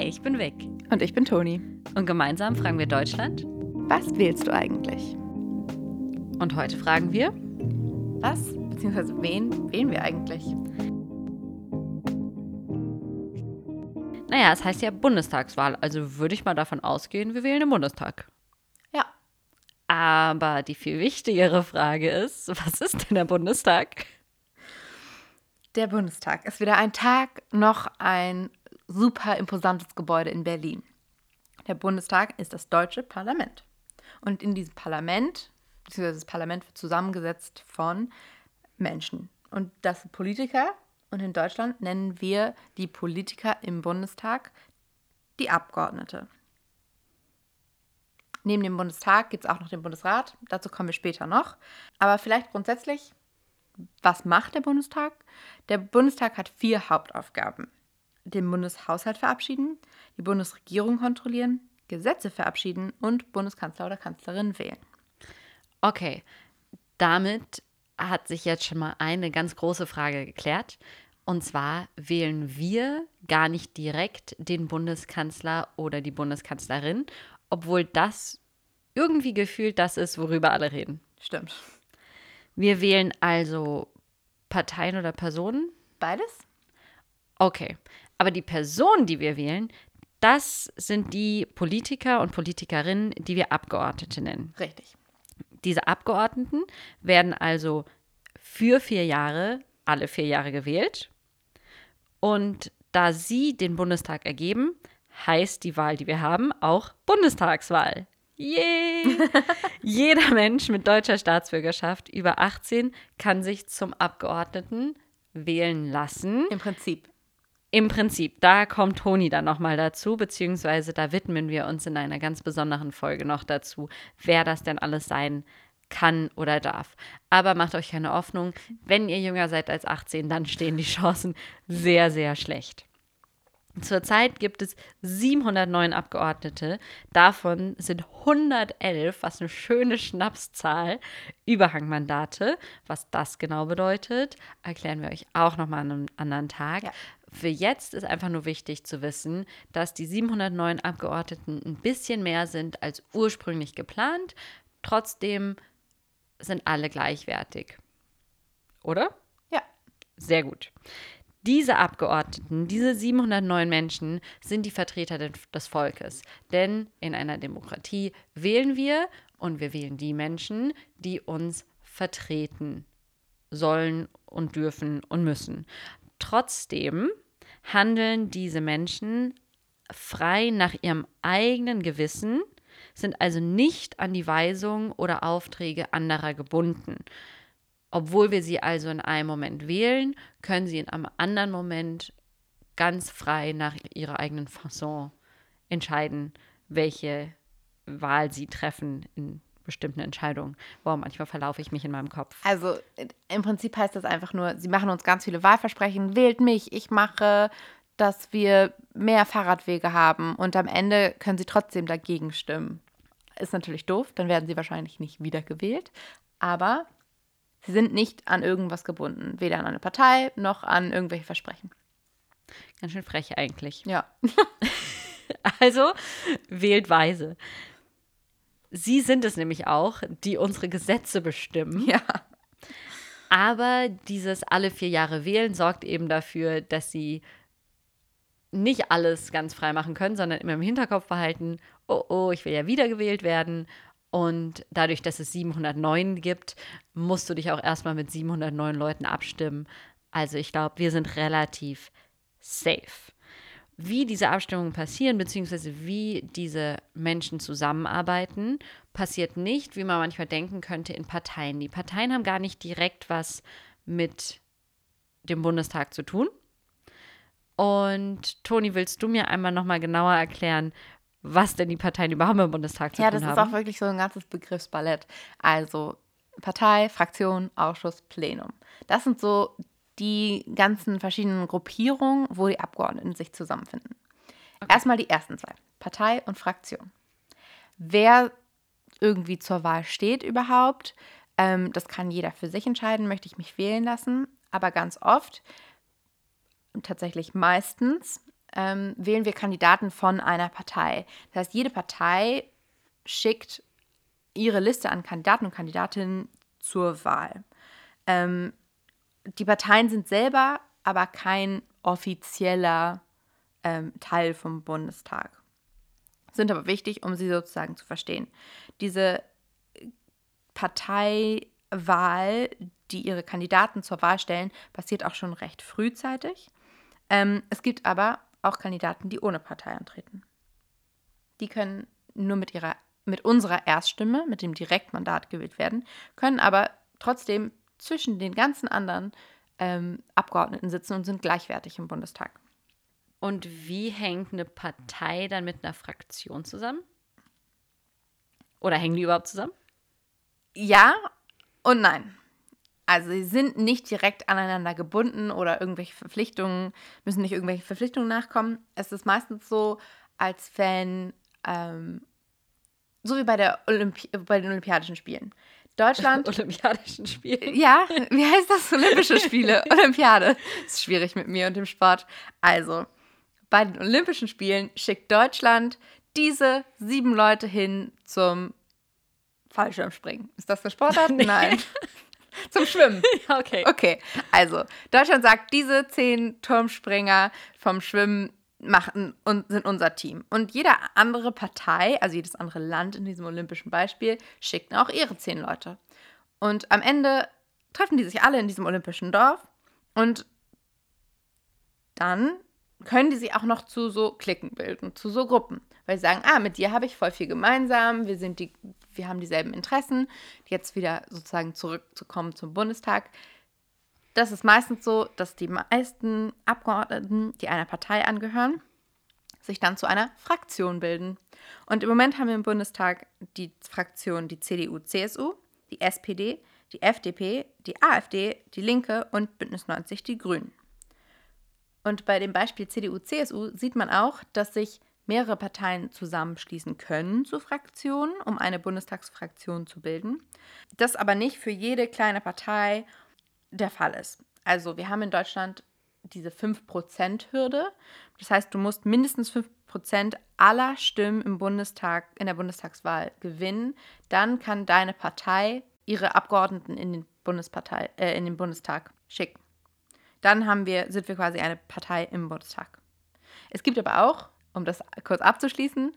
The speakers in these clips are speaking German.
Hi, ich bin Vic. Und ich bin Toni. Und gemeinsam fragen wir Deutschland. Was wählst du eigentlich? Und heute fragen wir. Was bzw. wen wählen wir eigentlich? Naja, es heißt ja Bundestagswahl, also würde ich mal davon ausgehen, wir wählen den Bundestag. Ja. Aber die viel wichtigere Frage ist, was ist denn der Bundestag? Der Bundestag ist weder ein Tag noch ein super imposantes Gebäude in Berlin. Der Bundestag ist das deutsche Parlament. Und in diesem Parlament, beziehungsweise das Parlament wird zusammengesetzt von Menschen. Und das sind Politiker. Und in Deutschland nennen wir die Politiker im Bundestag die Abgeordnete. Neben dem Bundestag gibt es auch noch den Bundesrat. Dazu kommen wir später noch. Aber vielleicht grundsätzlich, was macht der Bundestag? Der Bundestag hat vier Hauptaufgaben den Bundeshaushalt verabschieden, die Bundesregierung kontrollieren, Gesetze verabschieden und Bundeskanzler oder Kanzlerin wählen. Okay, damit hat sich jetzt schon mal eine ganz große Frage geklärt. Und zwar wählen wir gar nicht direkt den Bundeskanzler oder die Bundeskanzlerin, obwohl das irgendwie gefühlt das ist, worüber alle reden. Stimmt. Wir wählen also Parteien oder Personen? Beides? Okay, aber die Personen, die wir wählen, das sind die Politiker und Politikerinnen, die wir Abgeordnete nennen. Richtig. Diese Abgeordneten werden also für vier Jahre, alle vier Jahre gewählt. Und da sie den Bundestag ergeben, heißt die Wahl, die wir haben, auch Bundestagswahl. Yay! Jeder Mensch mit deutscher Staatsbürgerschaft über 18 kann sich zum Abgeordneten wählen lassen. Im Prinzip. Im Prinzip, da kommt Toni dann nochmal dazu, beziehungsweise da widmen wir uns in einer ganz besonderen Folge noch dazu, wer das denn alles sein kann oder darf. Aber macht euch keine Hoffnung, wenn ihr jünger seid als 18, dann stehen die Chancen sehr, sehr schlecht. Zurzeit gibt es 709 Abgeordnete. Davon sind 111, was eine schöne Schnapszahl, Überhangmandate. Was das genau bedeutet, erklären wir euch auch nochmal an einem anderen Tag. Ja. Für jetzt ist einfach nur wichtig zu wissen, dass die 709 Abgeordneten ein bisschen mehr sind als ursprünglich geplant. Trotzdem sind alle gleichwertig. Oder? Ja. Sehr gut. Diese Abgeordneten, diese 709 Menschen sind die Vertreter des Volkes. Denn in einer Demokratie wählen wir und wir wählen die Menschen, die uns vertreten sollen und dürfen und müssen. Trotzdem handeln diese Menschen frei nach ihrem eigenen Gewissen, sind also nicht an die Weisungen oder Aufträge anderer gebunden. Obwohl wir sie also in einem Moment wählen, können sie in einem anderen Moment ganz frei nach ihrer eigenen Fasson entscheiden, welche Wahl sie treffen in bestimmten Entscheidungen. Wow, manchmal verlaufe ich mich in meinem Kopf. Also im Prinzip heißt das einfach nur, sie machen uns ganz viele Wahlversprechen, wählt mich, ich mache, dass wir mehr Fahrradwege haben und am Ende können sie trotzdem dagegen stimmen. Ist natürlich doof, dann werden sie wahrscheinlich nicht wiedergewählt, aber sie sind nicht an irgendwas gebunden, weder an eine Partei noch an irgendwelche Versprechen. Ganz schön frech eigentlich. Ja. also wählt weise. Sie sind es nämlich auch, die unsere Gesetze bestimmen. Ja. Aber dieses alle vier Jahre wählen sorgt eben dafür, dass sie nicht alles ganz frei machen können, sondern immer im Hinterkopf behalten, oh oh, ich will ja wiedergewählt werden. Und dadurch, dass es 709 gibt, musst du dich auch erstmal mit 709 Leuten abstimmen. Also ich glaube, wir sind relativ safe wie diese Abstimmungen passieren, beziehungsweise wie diese Menschen zusammenarbeiten, passiert nicht, wie man manchmal denken könnte, in Parteien. Die Parteien haben gar nicht direkt was mit dem Bundestag zu tun. Und Toni, willst du mir einmal nochmal genauer erklären, was denn die Parteien überhaupt dem Bundestag zu ja, tun haben? Ja, das ist auch wirklich so ein ganzes Begriffsballett. Also Partei, Fraktion, Ausschuss, Plenum. Das sind so die ganzen verschiedenen Gruppierungen, wo die Abgeordneten sich zusammenfinden. Okay. Erstmal die ersten zwei, Partei und Fraktion. Wer irgendwie zur Wahl steht überhaupt, ähm, das kann jeder für sich entscheiden, möchte ich mich wählen lassen. Aber ganz oft, tatsächlich meistens, ähm, wählen wir Kandidaten von einer Partei. Das heißt, jede Partei schickt ihre Liste an Kandidaten und Kandidatinnen zur Wahl. Ähm, die Parteien sind selber aber kein offizieller ähm, Teil vom Bundestag, sind aber wichtig, um sie sozusagen zu verstehen. Diese Parteiwahl, die ihre Kandidaten zur Wahl stellen, passiert auch schon recht frühzeitig. Ähm, es gibt aber auch Kandidaten, die ohne Partei antreten. Die können nur mit ihrer mit unserer Erststimme, mit dem Direktmandat gewählt werden, können aber trotzdem zwischen den ganzen anderen ähm, Abgeordneten sitzen und sind gleichwertig im Bundestag. Und wie hängt eine Partei dann mit einer Fraktion zusammen? Oder hängen die überhaupt zusammen? Ja und nein. Also sie sind nicht direkt aneinander gebunden oder irgendwelche Verpflichtungen, müssen nicht irgendwelche Verpflichtungen nachkommen. Es ist meistens so, als wenn, ähm, so wie bei, der Olympi bei den Olympischen Spielen. Deutschland. Olympischen Spielen. Ja, wie heißt das? Olympische Spiele. Olympiade. Ist schwierig mit mir und dem Sport. Also, bei den Olympischen Spielen schickt Deutschland diese sieben Leute hin zum Fallschirmspringen. Ist das eine Sportart? Nee. Nein. Zum Schwimmen. Okay. Okay, also Deutschland sagt, diese zehn Turmspringer vom Schwimmen machen und sind unser Team. Und jede andere Partei, also jedes andere Land in diesem olympischen Beispiel, schickt auch ihre zehn Leute. Und am Ende treffen die sich alle in diesem olympischen Dorf und dann können die sich auch noch zu so Klicken bilden, zu so Gruppen. Weil sie sagen, ah, mit dir habe ich voll viel gemeinsam, wir, sind die, wir haben dieselben Interessen. Jetzt wieder sozusagen zurückzukommen zum Bundestag. Das ist meistens so, dass die meisten Abgeordneten, die einer Partei angehören, sich dann zu einer Fraktion bilden. Und im Moment haben wir im Bundestag die Fraktionen die CDU-CSU, die SPD, die FDP, die AfD, die Linke und Bündnis 90 die Grünen. Und bei dem Beispiel CDU-CSU sieht man auch, dass sich mehrere Parteien zusammenschließen können zu Fraktionen, um eine Bundestagsfraktion zu bilden. Das aber nicht für jede kleine Partei der Fall ist. Also wir haben in Deutschland diese 5%-Hürde. Das heißt, du musst mindestens 5% aller Stimmen im Bundestag, in der Bundestagswahl gewinnen. Dann kann deine Partei ihre Abgeordneten in den, Bundespartei, äh, in den Bundestag schicken. Dann haben wir, sind wir quasi eine Partei im Bundestag. Es gibt aber auch, um das kurz abzuschließen,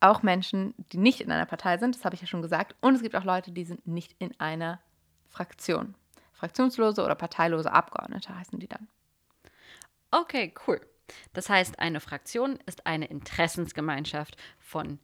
auch Menschen, die nicht in einer Partei sind, das habe ich ja schon gesagt. Und es gibt auch Leute, die sind nicht in einer Fraktion. Fraktionslose oder parteilose Abgeordnete heißen die dann. Okay, cool. Das heißt, eine Fraktion ist eine Interessensgemeinschaft von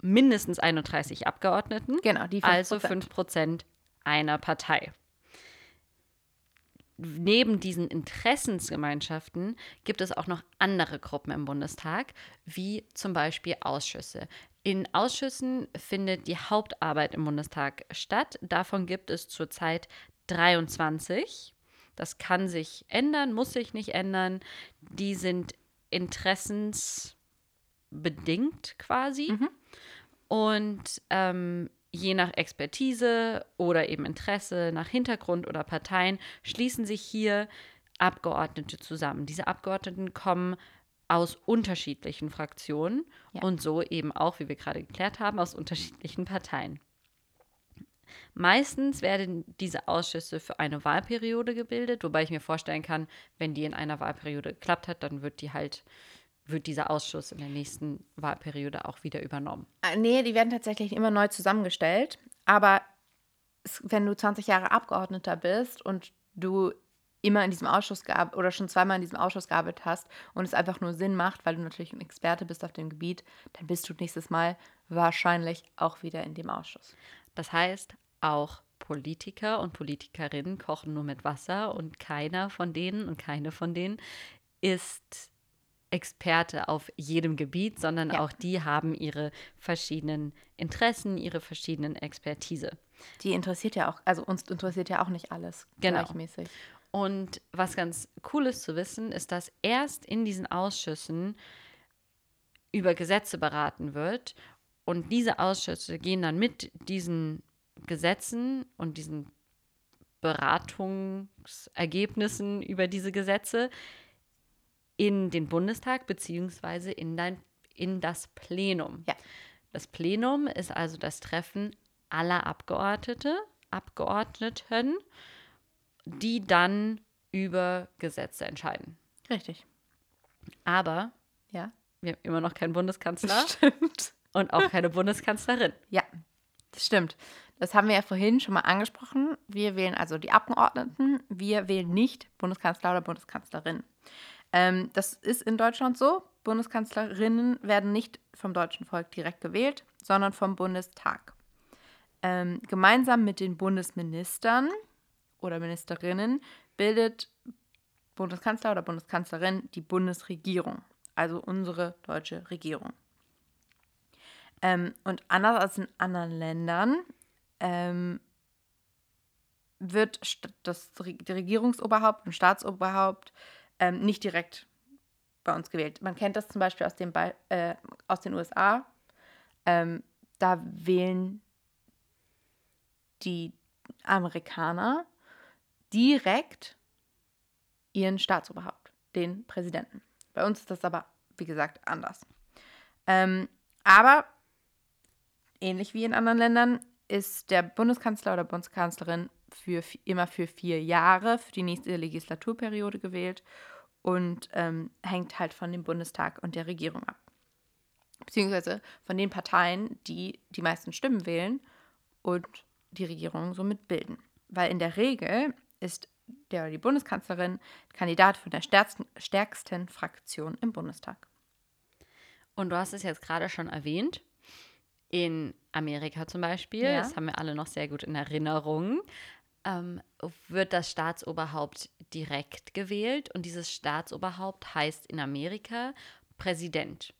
mindestens 31 Abgeordneten. Genau, die 5%. Also 5% einer Partei. Neben diesen Interessensgemeinschaften gibt es auch noch andere Gruppen im Bundestag, wie zum Beispiel Ausschüsse. In Ausschüssen findet die Hauptarbeit im Bundestag statt. Davon gibt es zurzeit 23. Das kann sich ändern, muss sich nicht ändern. Die sind interessensbedingt quasi. Mhm. Und ähm, je nach Expertise oder eben Interesse, nach Hintergrund oder Parteien, schließen sich hier Abgeordnete zusammen. Diese Abgeordneten kommen aus unterschiedlichen Fraktionen Ja. und so eben auch, wie wir gerade geklärt haben, aus unterschiedlichen Parteien. Meistens werden diese Ausschüsse für eine Wahlperiode gebildet, wobei ich mir vorstellen kann, wenn die in einer Wahlperiode geklappt hat, dann wird die halt, wird dieser Ausschuss in der nächsten Wahlperiode auch wieder übernommen. Äh, Nee, die werden tatsächlich immer neu zusammengestellt. Aber wenn du 20 Jahre Abgeordneter bist und du immer in diesem Ausschuss gearbeitet oder schon zweimal in diesem Ausschuss gearbeitet hast und es einfach nur Sinn macht, weil du natürlich ein Experte bist auf dem Gebiet, dann bist du nächstes Mal wahrscheinlich auch wieder in dem Ausschuss. Das heißt, auch Politiker und Politikerinnen kochen nur mit Wasser und keiner von denen und keine von denen ist Experte auf jedem Gebiet, sondern Ja. auch die haben ihre verschiedenen Interessen, ihre verschiedenen Expertise. Die interessiert ja auch, also uns interessiert ja auch nicht alles Genau. gleichmäßig. Und was ganz cool ist zu wissen, ist, dass erst in diesen Ausschüssen über Gesetze beraten wird und diese Ausschüsse gehen dann mit diesen Gesetzen und diesen Beratungsergebnissen über diese Gesetze in den Bundestag beziehungsweise in, dein, in das Plenum. Ja. Das Plenum ist also das Treffen aller Abgeordnete, Abgeordneten, die dann über Gesetze entscheiden. Richtig. Aber Ja. wir haben immer noch keinen Bundeskanzler Stimmt. Und auch keine Bundeskanzlerin. Ja, das stimmt. Das haben wir ja vorhin schon mal angesprochen. Wir wählen also die Abgeordneten. Wir wählen nicht Bundeskanzler oder Bundeskanzlerin. Ähm, das ist in Deutschland so. Bundeskanzlerinnen werden nicht vom deutschen Volk direkt gewählt, sondern vom Bundestag. Ähm, gemeinsam mit den Bundesministern oder Ministerinnen bildet Bundeskanzler oder Bundeskanzlerin die Bundesregierung, also unsere deutsche Regierung. Ähm, und anders als in anderen Ländern ähm, wird das die Regierungsoberhaupt und Staatsoberhaupt ähm, nicht direkt bei uns gewählt. Man kennt das zum Beispiel aus, dem Be äh, aus den USA. Ähm, da wählen die Amerikaner direkt ihren Staatsoberhaupt, den Präsidenten. Bei uns ist das aber, wie gesagt, anders. Ähm, aber ähnlich wie in anderen Ländern ist der Bundeskanzler oder Bundeskanzlerin für, immer für vier Jahre für die nächste Legislaturperiode gewählt und ähm, hängt halt von dem Bundestag und der Regierung ab. Beziehungsweise von den Parteien, die die meisten Stimmen wählen und die Regierung somit bilden. Weil in der Regel ist der oder die Bundeskanzlerin Kandidat von der stärksten, stärksten Fraktion im Bundestag. Und du hast es jetzt gerade schon erwähnt. In Amerika zum Beispiel, Ja. das haben wir alle noch sehr gut in Erinnerung, ähm, wird das Staatsoberhaupt direkt gewählt und dieses Staatsoberhaupt heißt in Amerika Präsident.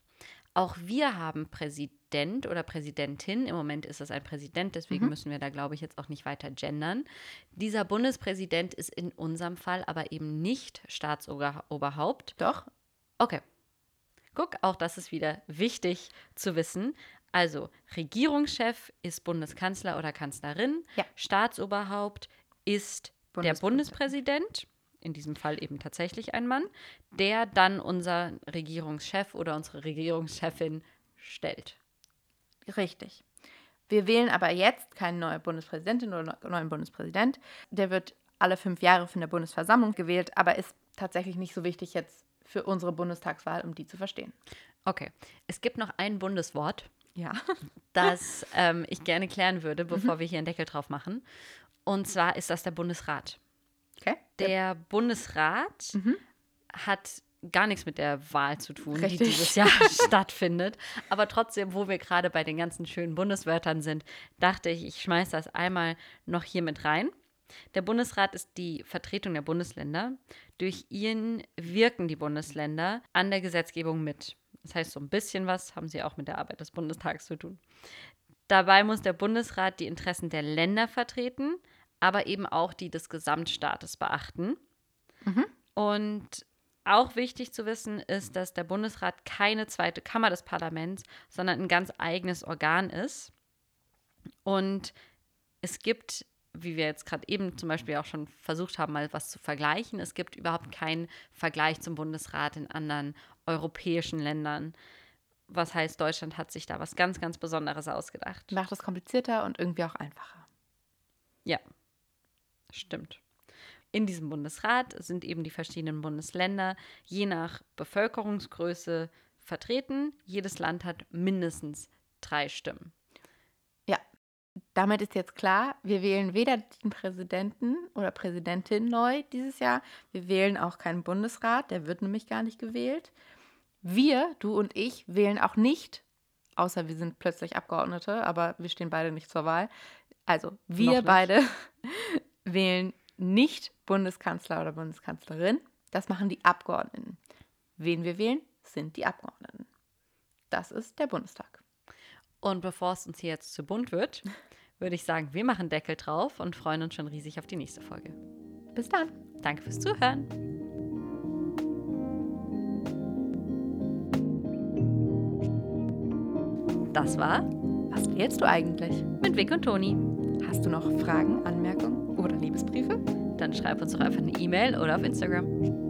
Auch wir haben Präsident oder Präsidentin. Im Moment ist es ein Präsident, deswegen müssen wir da, glaube ich, jetzt auch nicht weiter gendern. Dieser Bundespräsident ist in unserem Fall aber eben nicht Staatsoberhaupt, Doch? Okay. Guck, auch das ist wieder wichtig zu wissen. Also, Regierungschef ist Bundeskanzler oder Kanzlerin. Ja. Staatsoberhaupt ist der Bundespräsident. In diesem Fall eben tatsächlich ein Mann, der dann unser Regierungschef oder unsere Regierungschefin stellt. Richtig. Wir wählen aber jetzt keine neue Bundespräsidentin oder neu- neuen Bundespräsident. Der wird alle fünf Jahre von der Bundesversammlung gewählt, aber ist tatsächlich nicht so wichtig jetzt für unsere Bundestagswahl, um die zu verstehen. Okay. Es gibt noch ein Bundeswort, Ja. das ähm, ich gerne klären würde, bevor wir hier einen Deckel drauf machen. Und zwar ist das der Bundesrat. Okay. Der Bundesrat hat gar nichts mit der Wahl zu tun, die Richtig. dieses Jahr stattfindet. Aber trotzdem, wo wir gerade bei den ganzen schönen Bundeswörtern sind, dachte ich, ich schmeiße das einmal noch hier mit rein. Der Bundesrat ist die Vertretung der Bundesländer. Durch ihn wirken die Bundesländer an der Gesetzgebung mit. Das heißt, so ein bisschen was haben sie auch mit der Arbeit des Bundestags zu tun. Dabei muss der Bundesrat die Interessen der Länder vertreten, aber eben auch die des Gesamtstaates beachten. Und auch wichtig zu wissen ist, dass der Bundesrat keine zweite Kammer des Parlaments, sondern ein ganz eigenes Organ ist. Und es gibt, wie wir jetzt gerade eben zum Beispiel auch schon versucht haben, mal was zu vergleichen, es gibt überhaupt keinen Vergleich zum Bundesrat in anderen europäischen Ländern. Was heißt, Deutschland hat sich da was ganz, ganz Besonderes ausgedacht. Macht es komplizierter und irgendwie auch einfacher. Ja, stimmt. In diesem Bundesrat sind eben die verschiedenen Bundesländer je nach Bevölkerungsgröße vertreten. Jedes Land hat mindestens drei Stimmen. Damit ist jetzt klar, wir wählen weder den Präsidenten oder Präsidentin neu dieses Jahr. Wir wählen auch keinen Bundesrat, der wird nämlich gar nicht gewählt. Wir, du und ich, wählen auch nicht, außer wir sind plötzlich Abgeordnete, aber wir stehen beide nicht zur Wahl. Also, wir beide wählen nicht Bundeskanzler oder Bundeskanzlerin. Das machen die Abgeordneten. Wen wir wählen, sind die Abgeordneten. Das ist der Bundestag. Und bevor es uns hier jetzt zu bunt wird, würde ich sagen, wir machen Deckel drauf und freuen uns schon riesig auf die nächste Folge. Bis dann. Danke fürs Zuhören. Das war Was wählst du eigentlich? mit Vic und Toni. Hast du noch Fragen, Anmerkungen oder Liebesbriefe? Dann schreib uns doch einfach eine E-Mail oder auf Instagram.